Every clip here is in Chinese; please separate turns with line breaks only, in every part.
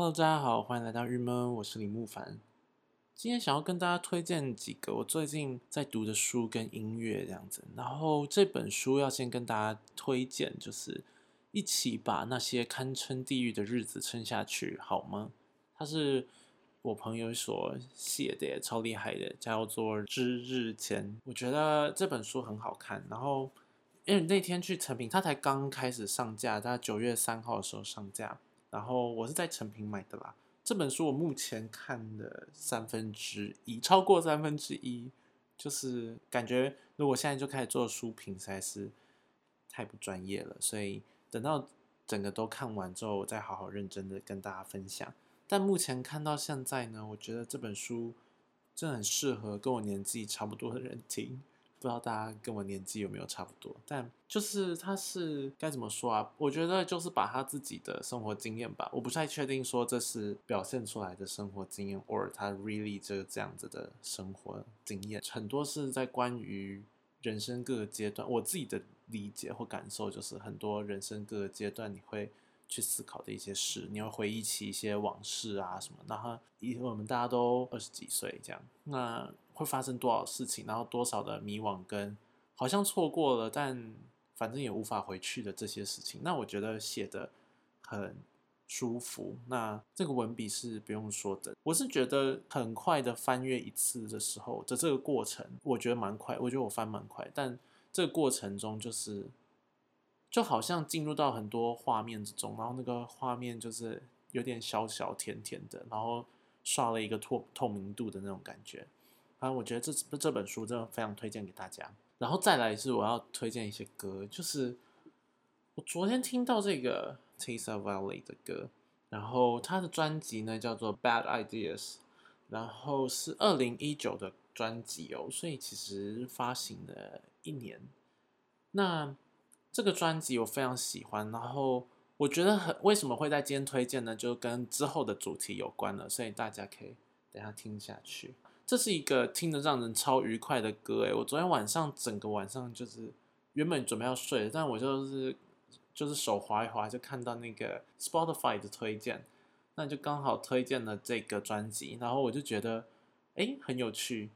Hello，大家好，欢迎来到日闷，我是李木凡。今天想要跟大家推荐几个我最近在读的书跟音乐这样子。然后这本书要先跟大家推荐，就是一起把那些堪称地狱的日子撑下去，好吗？它是我朋友所写的，超厉害的，叫做《之日前》。我觉得这本书很好看。然后因为那天去成品，它才刚开始上架，在九月三号的时候上架。然后我是在成品买的啦。这本书我目前看的三分之一，超过三分之一，就是感觉如果现在就开始做书评，实在是太不专业了。所以等到整个都看完之后，我再好好认真的跟大家分享。但目前看到现在呢，我觉得这本书真的很适合跟我年纪差不多的人听。不知道大家跟我年纪有没有差不多，但就是他是该怎么说啊？我觉得就是把他自己的生活经验吧，我不太确定说这是表现出来的生活经验，或者他 really 这个这样子的生活经验，很多是在关于人生各个阶段，我自己的理解或感受就是很多人生各个阶段你会去思考的一些事，你会回忆起一些往事啊什么，然后以我们大家都二十几岁这样，那。会发生多少事情，然后多少的迷惘跟好像错过了，但反正也无法回去的这些事情，那我觉得写的很舒服。那这个文笔是不用说的，我是觉得很快的翻阅一次的时候的这个过程，我觉得蛮快，我觉得我翻蛮快，但这个过程中就是就好像进入到很多画面之中，然后那个画面就是有点小小甜甜的，然后刷了一个透透明度的那种感觉。啊，我觉得这这本书真的非常推荐给大家。然后再来是我要推荐一些歌，就是我昨天听到这个 Tisa Valley 的歌，然后他的专辑呢叫做 Bad Ideas，然后是二零一九的专辑哦，所以其实发行了一年。那这个专辑我非常喜欢，然后我觉得很为什么会在今天推荐呢？就跟之后的主题有关了，所以大家可以等下听下去。这是一个听得让人超愉快的歌诶，我昨天晚上整个晚上就是原本准备要睡，但我就是就是手滑一滑就看到那个 Spotify 的推荐，那就刚好推荐了这个专辑，然后我就觉得哎很有趣。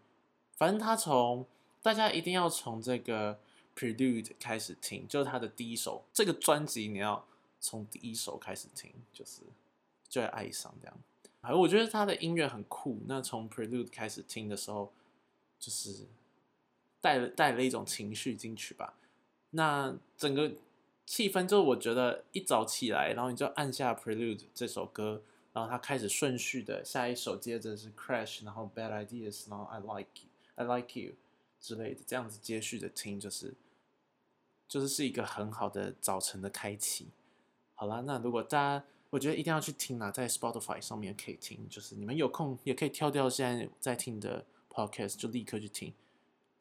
反正他从大家一定要从这个 Prelude 开始听，就是他的第一首这个专辑你要从第一首开始听，就是就会爱上这样。还我觉得他的音乐很酷。那从 Prelude 开始听的时候，就是带了带了一种情绪进去吧。那整个气氛就是我觉得一早起来，然后你就按下 Prelude 这首歌，然后它开始顺序的下一首接着是 Crash，然后 Bad Ideas，然后 I Like I Like You 之类的，这样子接续的听，就是就是是一个很好的早晨的开启。好啦，那如果大家。我觉得一定要去听啊，在 Spotify 上面可以听，就是你们有空也可以跳掉现在在听的 Podcast，就立刻去听，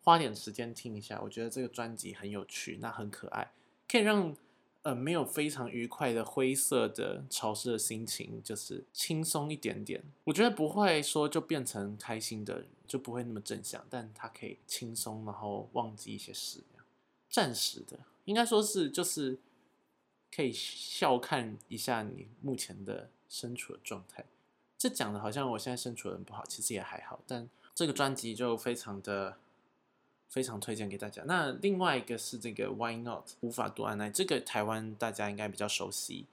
花点时间听一下。我觉得这个专辑很有趣，那很可爱，可以让呃没有非常愉快的灰色的潮湿的心情，就是轻松一点点。我觉得不会说就变成开心的，就不会那么正向，但它可以轻松，然后忘记一些事，暂时的，应该说是就是。可以笑看一下你目前的身处的状态，这讲的好像我现在身处的很不好，其实也还好。但这个专辑就非常的非常推荐给大家。那另外一个是这个 Why Not 无法多按耐，这个台湾大家应该比较熟悉，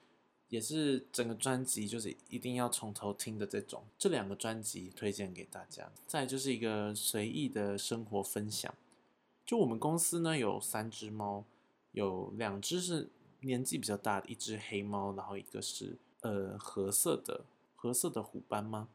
也是整个专辑就是一定要从头听的这种。这两个专辑推荐给大家。再就是一个随意的生活分享，就我们公司呢有三只猫，有两只是。年纪比较大的一只黑猫，然后一个是呃褐色的褐色的虎斑吗？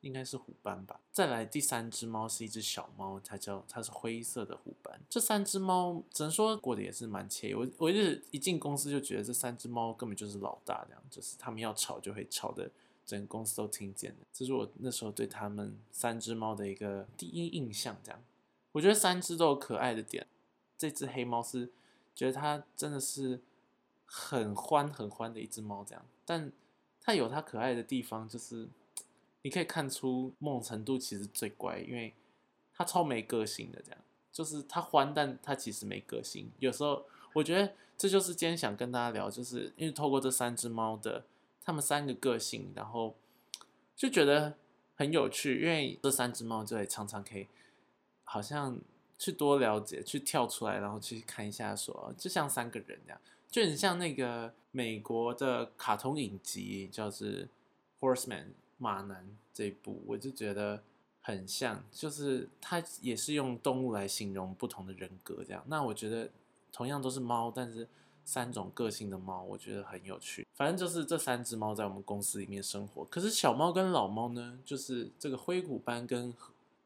应该是虎斑吧。再来第三只猫是一只小猫，它叫它是灰色的虎斑。这三只猫只能说过得也是蛮惬意。我我一直一进公司就觉得这三只猫根本就是老大，这样就是他们要吵就会吵的，整个公司都听见的。这是我那时候对他们三只猫的一个第一印象。这样，我觉得三只都有可爱的点。这只黑猫是觉得它真的是。很欢很欢的一只猫，这样，但它有它可爱的地方，就是你可以看出某种程度其实最乖，因为它超没个性的，这样，就是它欢，但它其实没个性。有时候我觉得这就是今天想跟大家聊，就是因为透过这三只猫的他们三个个性，然后就觉得很有趣，因为这三只猫就会常常可以好像去多了解，去跳出来，然后去看一下，说就像三个人这样，就很像那个美国的卡通影集，叫做《Horseman》马男这一部，我就觉得很像，就是它也是用动物来形容不同的人格这样。那我觉得同样都是猫，但是。三种个性的猫，我觉得很有趣。反正就是这三只猫在我们公司里面生活。可是小猫跟老猫呢，就是这个灰虎斑跟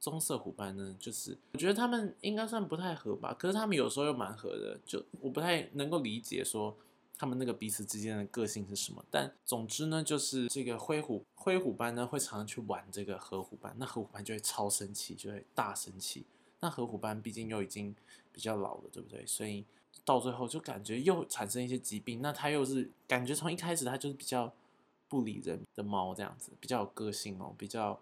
棕色虎斑呢，就是我觉得他们应该算不太合吧。可是他们有时候又蛮合的，就我不太能够理解说他们那个彼此之间的个性是什么。但总之呢，就是这个灰虎灰虎斑呢会常常去玩这个河虎斑，那河虎斑就会超生气，就会大生气。那河虎斑毕竟又已经比较老了，对不对？所以。到最后就感觉又产生一些疾病，那它又是感觉从一开始它就是比较不理人的猫这样子，比较有个性哦，比较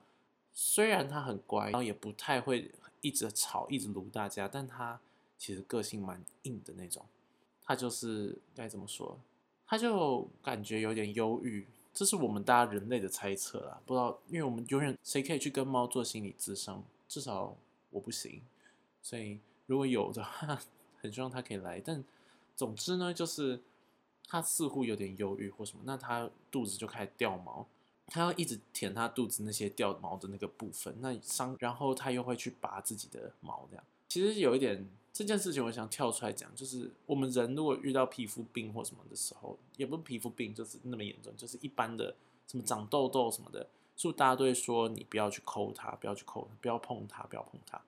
虽然它很乖，然后也不太会一直吵一直撸大家，但它其实个性蛮硬的那种。它就是该怎么说？它就感觉有点忧郁，这是我们大家人类的猜测啦，不知道，因为我们永远谁可以去跟猫做心理咨商，至少我不行，所以如果有的话。很希望他可以来，但总之呢，就是他似乎有点忧郁或什么，那他肚子就开始掉毛，他要一直舔他肚子那些掉毛的那个部分，那伤，然后他又会去拔自己的毛，这样其实有一点这件事情，我想跳出来讲，就是我们人如果遇到皮肤病或什么的时候，也不是皮肤病，就是那么严重，就是一般的什么长痘痘什么的，是不是大家都会说你不要去抠它，不要去抠，不要碰它，不要碰它，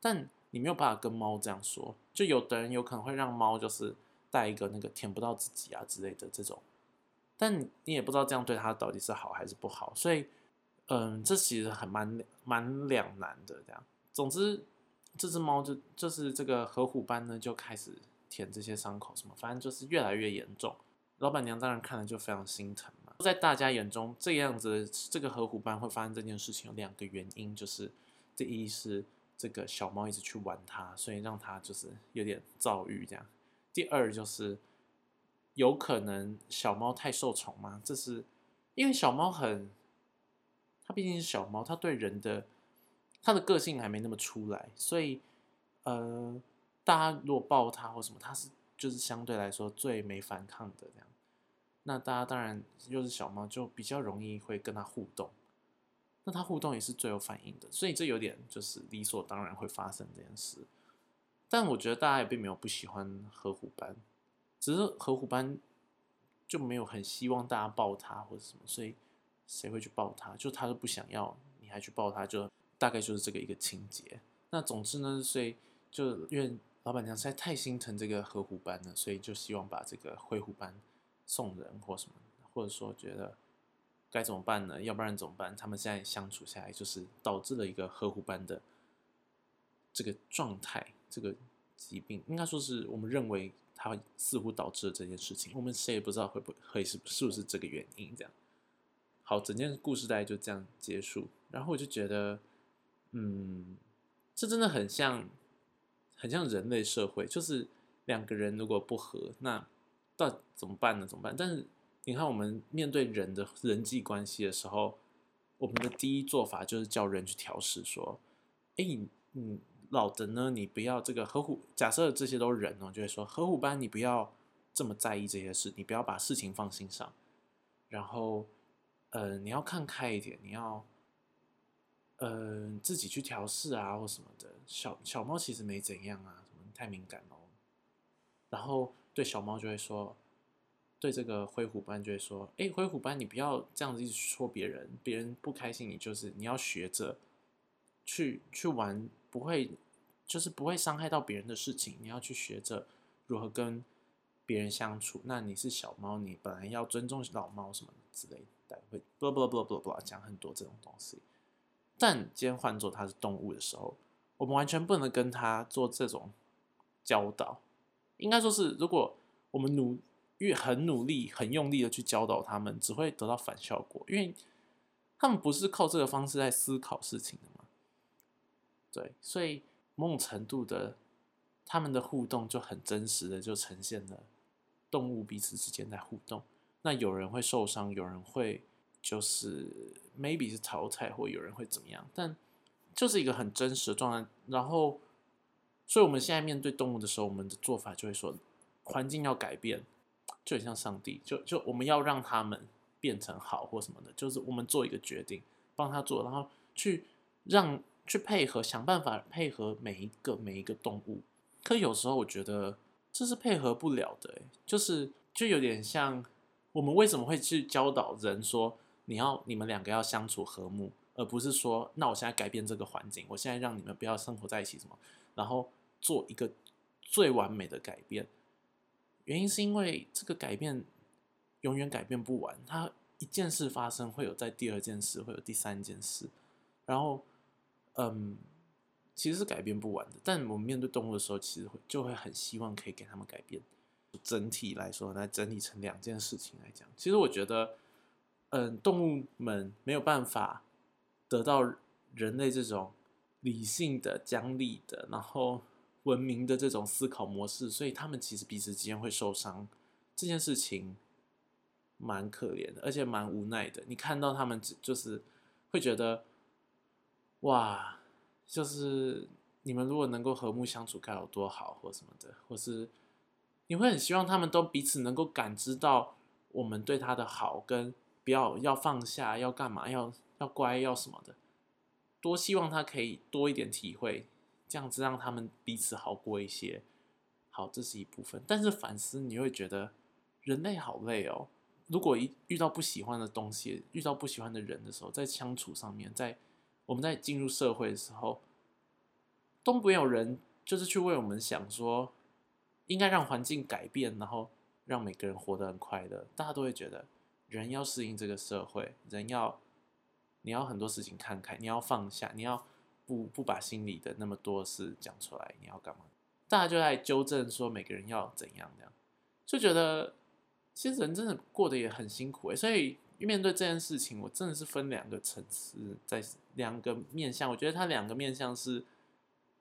但。你没有办法跟猫这样说，就有的人有可能会让猫就是带一个那个舔不到自己啊之类的这种，但你也不知道这样对它到底是好还是不好，所以，嗯，这其实很蛮蛮两难的这样。总之，这只猫就就是这个河虎斑呢就开始舔这些伤口什么，反正就是越来越严重。老板娘当然看了就非常心疼嘛。在大家眼中，这样子这个河虎斑会发生这件事情有两个原因，就是第一是。这个小猫一直去玩它，所以让它就是有点躁郁这样。第二就是有可能小猫太受宠吗，这是因为小猫很，它毕竟是小猫，它对人的它的个性还没那么出来，所以呃，大家如果抱它或什么，它是就是相对来说最没反抗的这样。那大家当然又是小猫，就比较容易会跟它互动。那它互动也是最有反应的，所以这有点就是理所当然会发生这件事。但我觉得大家也并没有不喜欢河虎斑，只是河虎斑就没有很希望大家抱他或者什么，所以谁会去抱他？就他都不想要，你还去抱他，就大概就是这个一个情节。那总之呢，所以就因为老板娘实在太心疼这个河虎斑了，所以就希望把这个灰虎斑送人或什么，或者说觉得。该怎么办呢？要不然怎么办？他们现在相处下来，就是导致了一个呵护般的这个状态，这个疾病，应该说是我们认为它似乎导致了这件事情。我们谁也不知道会不会是是不是这个原因。这样，好，整件故事大概就这样结束。然后我就觉得，嗯，这真的很像，很像人类社会，就是两个人如果不和，那到怎么办呢？怎么办？但是。你看，我们面对人的人际关系的时候，我们的第一做法就是叫人去调试，说：“哎，嗯，老的呢，你不要这个合虎。假设这些都是人哦，就会说合虎班，你不要这么在意这些事，你不要把事情放心上。然后，呃，你要看开一点，你要，呃，自己去调试啊，或什么的。小小猫其实没怎样啊，什么太敏感哦。然后对小猫就会说。”对这个灰虎斑就会说：“哎，灰虎斑，你不要这样子一直说别人，别人不开心，你就是你要学着去去玩，不会就是不会伤害到别人的事情。你要去学着如何跟别人相处。那你是小猫，你本来要尊重老猫什么之类的，会不不不不不讲很多这种东西。但今天换做它是动物的时候，我们完全不能跟它做这种教导。应该说是，如果我们努。”越很努力、很用力的去教导他们，只会得到反效果，因为他们不是靠这个方式在思考事情的嘛。对，所以某种程度的，他们的互动就很真实的就呈现了动物彼此之间在互动。那有人会受伤，有人会就是 maybe 是淘汰，或有人会怎么样，但就是一个很真实的状态。然后，所以我们现在面对动物的时候，我们的做法就会说，环境要改变，就很像上帝，就就我们要让他们变成好或什么的，就是我们做一个决定，帮他做，然后去让去配合，想办法配合每一个每一个动物。可有时候我觉得这是配合不了的，就是就有点像。我们为什么会去教导人说你要你们两个要相处和睦，而不是说那我现在改变这个环境，我现在让你们不要生活在一起什么，然后做一个最完美的改变？原因是因为这个改变永远改变不完，它一件事发生会有在第二件事，会有第三件事，然后嗯，其实是改变不完的。但我们面对动物的时候，其实会就会很希望可以给他们改变。整体来说，来整理成两件事情来讲，其实我觉得，嗯，动物们没有办法得到人类这种理性的、讲理的，然后文明的这种思考模式，所以他们其实彼此之间会受伤。这件事情蛮可怜的，而且蛮无奈的。你看到他们，就是会觉得，哇，就是你们如果能够和睦相处，该有多好，或什么的，或是。你会很希望他们都彼此能够感知到我们对他的好，跟不要要放下，要干嘛，要要乖，要什么的，多希望他可以多一点体会，这样子让他们彼此好过一些。好，这是一部分。但是反思，你会觉得人类好累哦。如果一遇到不喜欢的东西，遇到不喜欢的人的时候，在相处上面，在我们在进入社会的时候，都没有人就是去为我们想说。应该让环境改变，然后让每个人活得很快乐。大家都会觉得，人要适应这个社会，人要你要很多事情看开，你要放下，你要不不把心里的那么多事讲出来，你要干嘛？大家就在纠正说每个人要怎样这样，就觉得其实人真的过得也很辛苦诶。所以面对这件事情，我真的是分两个层次，在两个面向。我觉得他两个面向是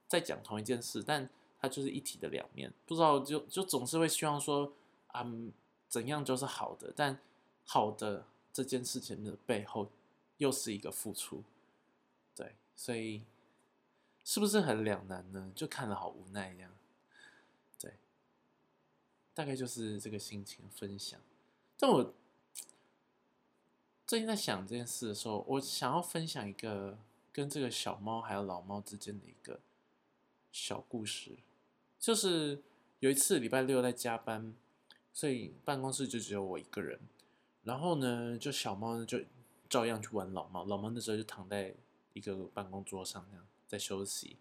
在讲同一件事，但。它就是一体的两面，不知道就就总是会希望说，嗯，怎样就是好的，但好的这件事情的背后又是一个付出，对，所以是不是很两难呢？就看了好无奈一样，对，大概就是这个心情分享。但我最近在想这件事的时候，我想要分享一个跟这个小猫还有老猫之间的一个小故事。就是有一次礼拜六在加班，所以办公室就只有我一个人。然后呢，就小猫呢就照样去玩老猫。老猫那时候就躺在一个办公桌上，那样在休息。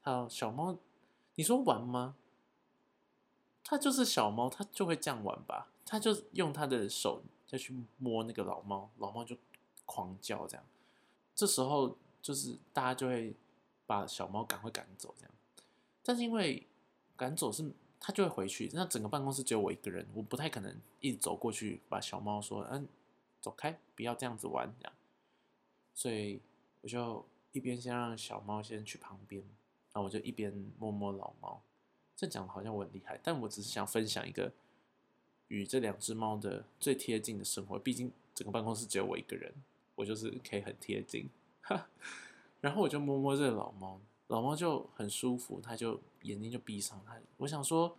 好，小猫，你说玩吗？它就是小猫，它就会这样玩吧？它就用它的手再去摸那个老猫，老猫就狂叫这样。这时候就是大家就会把小猫赶快赶走这样。但是因为赶走是，他就会回去。那整个办公室只有我一个人，我不太可能一直走过去把小猫说：“嗯，走开，不要这样子玩。”这样，所以我就一边先让小猫先去旁边，然后我就一边摸摸老猫。这讲的好像我很厉害，但我只是想分享一个与这两只猫的最贴近的生活。毕竟整个办公室只有我一个人，我就是可以很贴近。然后我就摸摸这个老猫。老猫就很舒服，它就眼睛就闭上。它，我想说，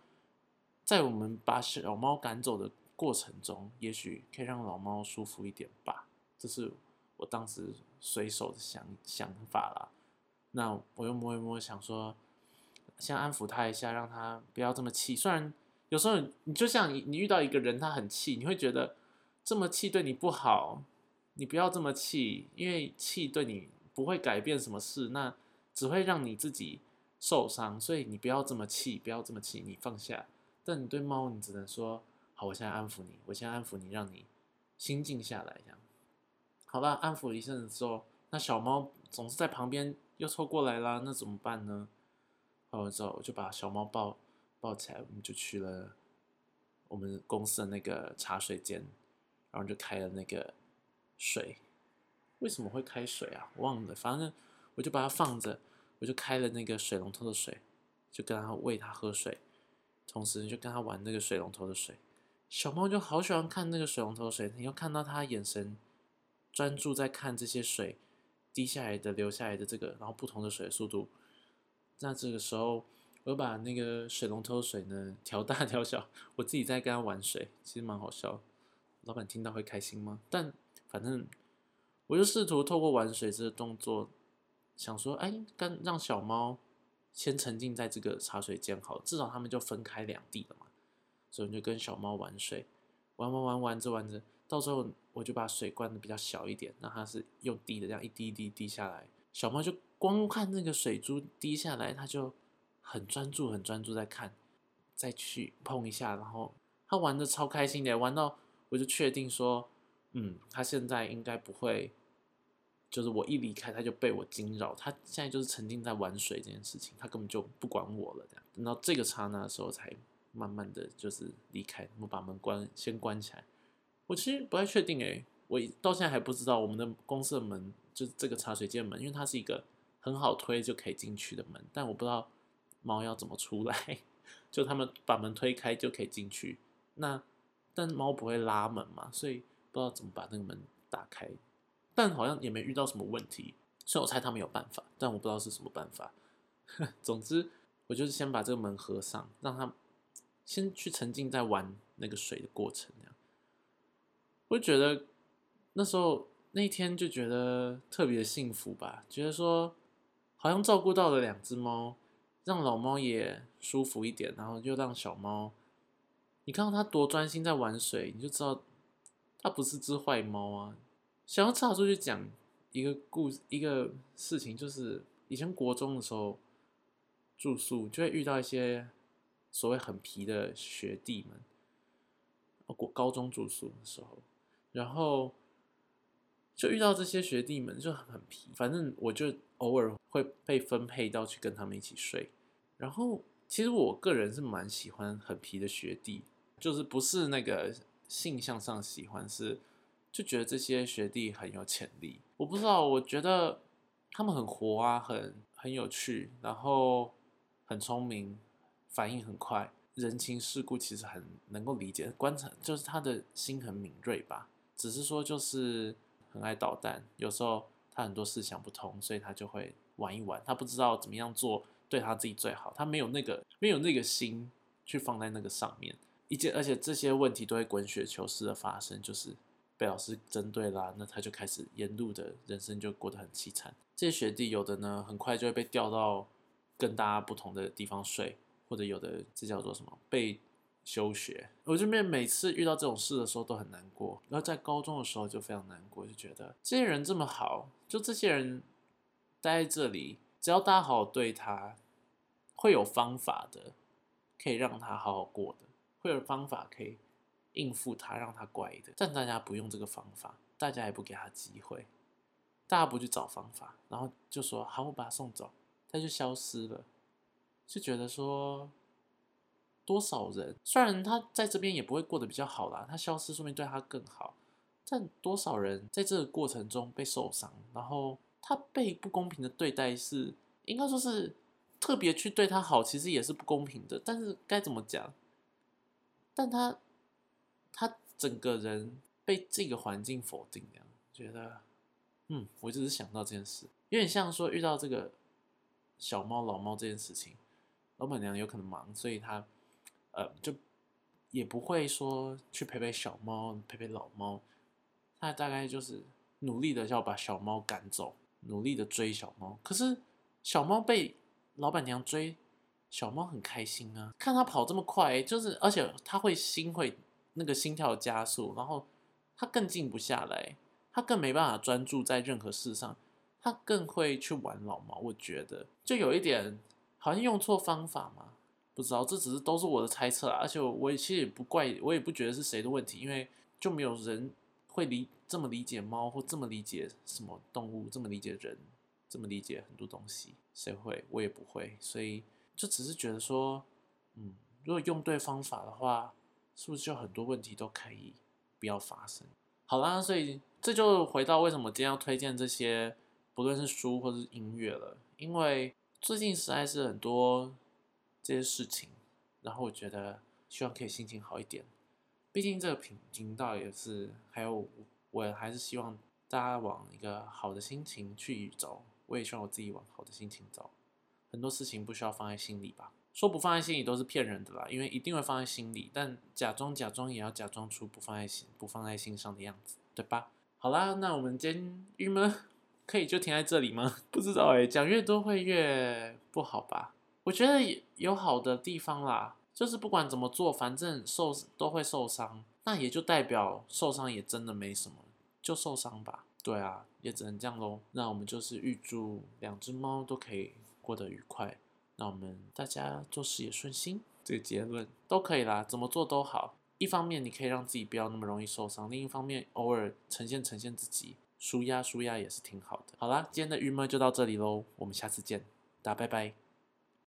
在我们把小猫赶走的过程中，也许可以让老猫舒服一点吧。这是我当时随手的想想法啦。那我又摸一摸，想说先安抚它一下，让它不要这么气。虽然有时候你就像你，你遇到一个人他很气，你会觉得这么气对你不好，你不要这么气，因为气对你不会改变什么事。那只会让你自己受伤，所以你不要这么气，不要这么气，你放下。但你对猫，你只能说好，我现在安抚你，我现在安抚你，让你心静下来，这样。好了，安抚一阵子之后，那小猫总是在旁边又凑过来啦，那怎么办呢？好了之后，我就把小猫抱抱起来，我们就去了我们公司的那个茶水间，然后就开了那个水。为什么会开水啊？忘了，反正。我就把它放着，我就开了那个水龙头的水，就跟它喂它喝水，同时就跟它玩那个水龙头的水。小猫就好喜欢看那个水龙头的水，你又看到它眼神专注在看这些水滴下来的、流下来的这个，然后不同的水速度。那这个时候，我把那个水龙头水呢调大调小，我自己在跟它玩水，其实蛮好笑。老板听到会开心吗？但反正我就试图透过玩水这个动作，想说，哎，跟让小猫先沉浸在这个茶水间好，至少他们就分开两地了嘛。所以就跟小猫玩水，玩玩玩玩着玩着，到时候我就把水灌的比较小一点，让它是用滴的这样一滴一滴滴下来，小猫就光看那个水珠滴下来，它就很专注很专注在看，再去碰一下，然后他玩的超开心的，玩到。我就确定说，嗯，他现在应该不会，就是我一离开他就被我惊扰。他现在就是沉浸在玩水这件事情，他根本就不管我了。这样，等到这个刹那的时候，才慢慢的就是离开，我把门关，先关起来。我其实不太确定诶，我到现在还不知道我们的公司的门就是这个茶水间门，因为它是一个很好推就可以进去的门，但我不知道猫要怎么出来，就他们把门推开就可以进去。那。但猫不会拉门嘛，所以不知道怎么把那个门打开，但好像也没遇到什么问题，所以我猜他们有办法，但我不知道是什么办法。总之，我就是先把这个门合上，让他先去沉浸在玩那个水的过程。这样，我觉得那时候那一天就觉得特别幸福吧，觉得说好像照顾到了两只猫，让老猫也舒服一点，然后又让小猫。你看到它多专心在玩水，你就知道它不是只坏猫啊。想要插出去讲一个故一个事情，就是以前国中的时候住宿，就会遇到一些所谓很皮的学弟们。国高中住宿的时候，然后就遇到这些学弟们就很皮，反正我就偶尔会被分配到去跟他们一起睡。然后其实我个人是蛮喜欢很皮的学弟。就是不是那个性向上喜欢，是就觉得这些学弟很有潜力。我不知道，我觉得他们很活啊，很很有趣，然后很聪明，反应很快，人情世故其实很能够理解，观察就是他的心很敏锐吧。只是说就是很爱捣蛋，有时候他很多事想不通，所以他就会玩一玩，他不知道怎么样做对他自己最好，他没有那个没有那个心去放在那个上面。一件，而且这些问题都会滚雪球式的发生，就是被老师针对啦，那他就开始沿路的人生就过得很凄惨。这些学弟有的呢，很快就会被调到跟大家不同的地方睡，或者有的这叫做什么被休学。我这边每次遇到这种事的时候都很难过，然后在高中的时候就非常难过，就觉得这些人这么好，就这些人待在这里，只要大家好好对他，会有方法的，可以让他好好过的。会有方法可以应付他，让他乖的。但大家不用这个方法，大家也不给他机会，大家不去找方法，然后就说好，我把他送走，他就消失了。就觉得说，多少人虽然他在这边也不会过得比较好啦，他消失说明对他更好。但多少人在这个过程中被受伤，然后他被不公平的对待，是应该说是特别去对他好，其实也是不公平的。但是该怎么讲？但他，他整个人被这个环境否定，这样觉得，嗯，我只是想到这件事，有点像说遇到这个小猫、老猫这件事情，老板娘有可能忙，所以她，呃，就也不会说去陪陪小猫、陪陪老猫，他大概就是努力的要把小猫赶走，努力的追小猫，可是小猫被老板娘追。小猫很开心啊，看它跑这么快，就是而且它会心会那个心跳加速，然后它更静不下来，它更没办法专注在任何事上，它更会去玩老猫。我觉得就有一点好像用错方法嘛，不知道，这只是都是我的猜测啊。而且我其实也不怪，我也不觉得是谁的问题，因为就没有人会理这么理解猫，或这么理解什么动物，这么理解人，这么理解很多东西，谁会？我也不会，所以。就只是觉得说，嗯，如果用对方法的话，是不是就很多问题都可以不要发生？好啦，所以这就回到为什么今天要推荐这些，不论是书或是音乐了，因为最近实在是很多这些事情，然后我觉得希望可以心情好一点，毕竟这个频频道也是，还有我还是希望大家往一个好的心情去走，我也希望我自己往好的心情走。很多事情不需要放在心里吧，说不放在心里都是骗人的啦，因为一定会放在心里，但假装假装也要假装出不放在心不放在心上的样子，对吧？好啦，那我们今天郁闷可以就停在这里吗？不知道哎，讲越多会越不好吧？我觉得有好的地方啦，就是不管怎么做，反正受都会受伤，那也就代表受伤也真的没什么，就受伤吧。对啊，也只能这样喽。那我们就是预祝两只猫都可以过得愉快，那我们大家做事也顺心，这个结论都可以啦，怎么做都好。一方面你可以让自己不要那么容易受伤，另一方面偶尔呈现呈现自己，舒压舒压也是挺好的。好啦，今天的郁闷就到这里喽，我们下次见，大家拜拜。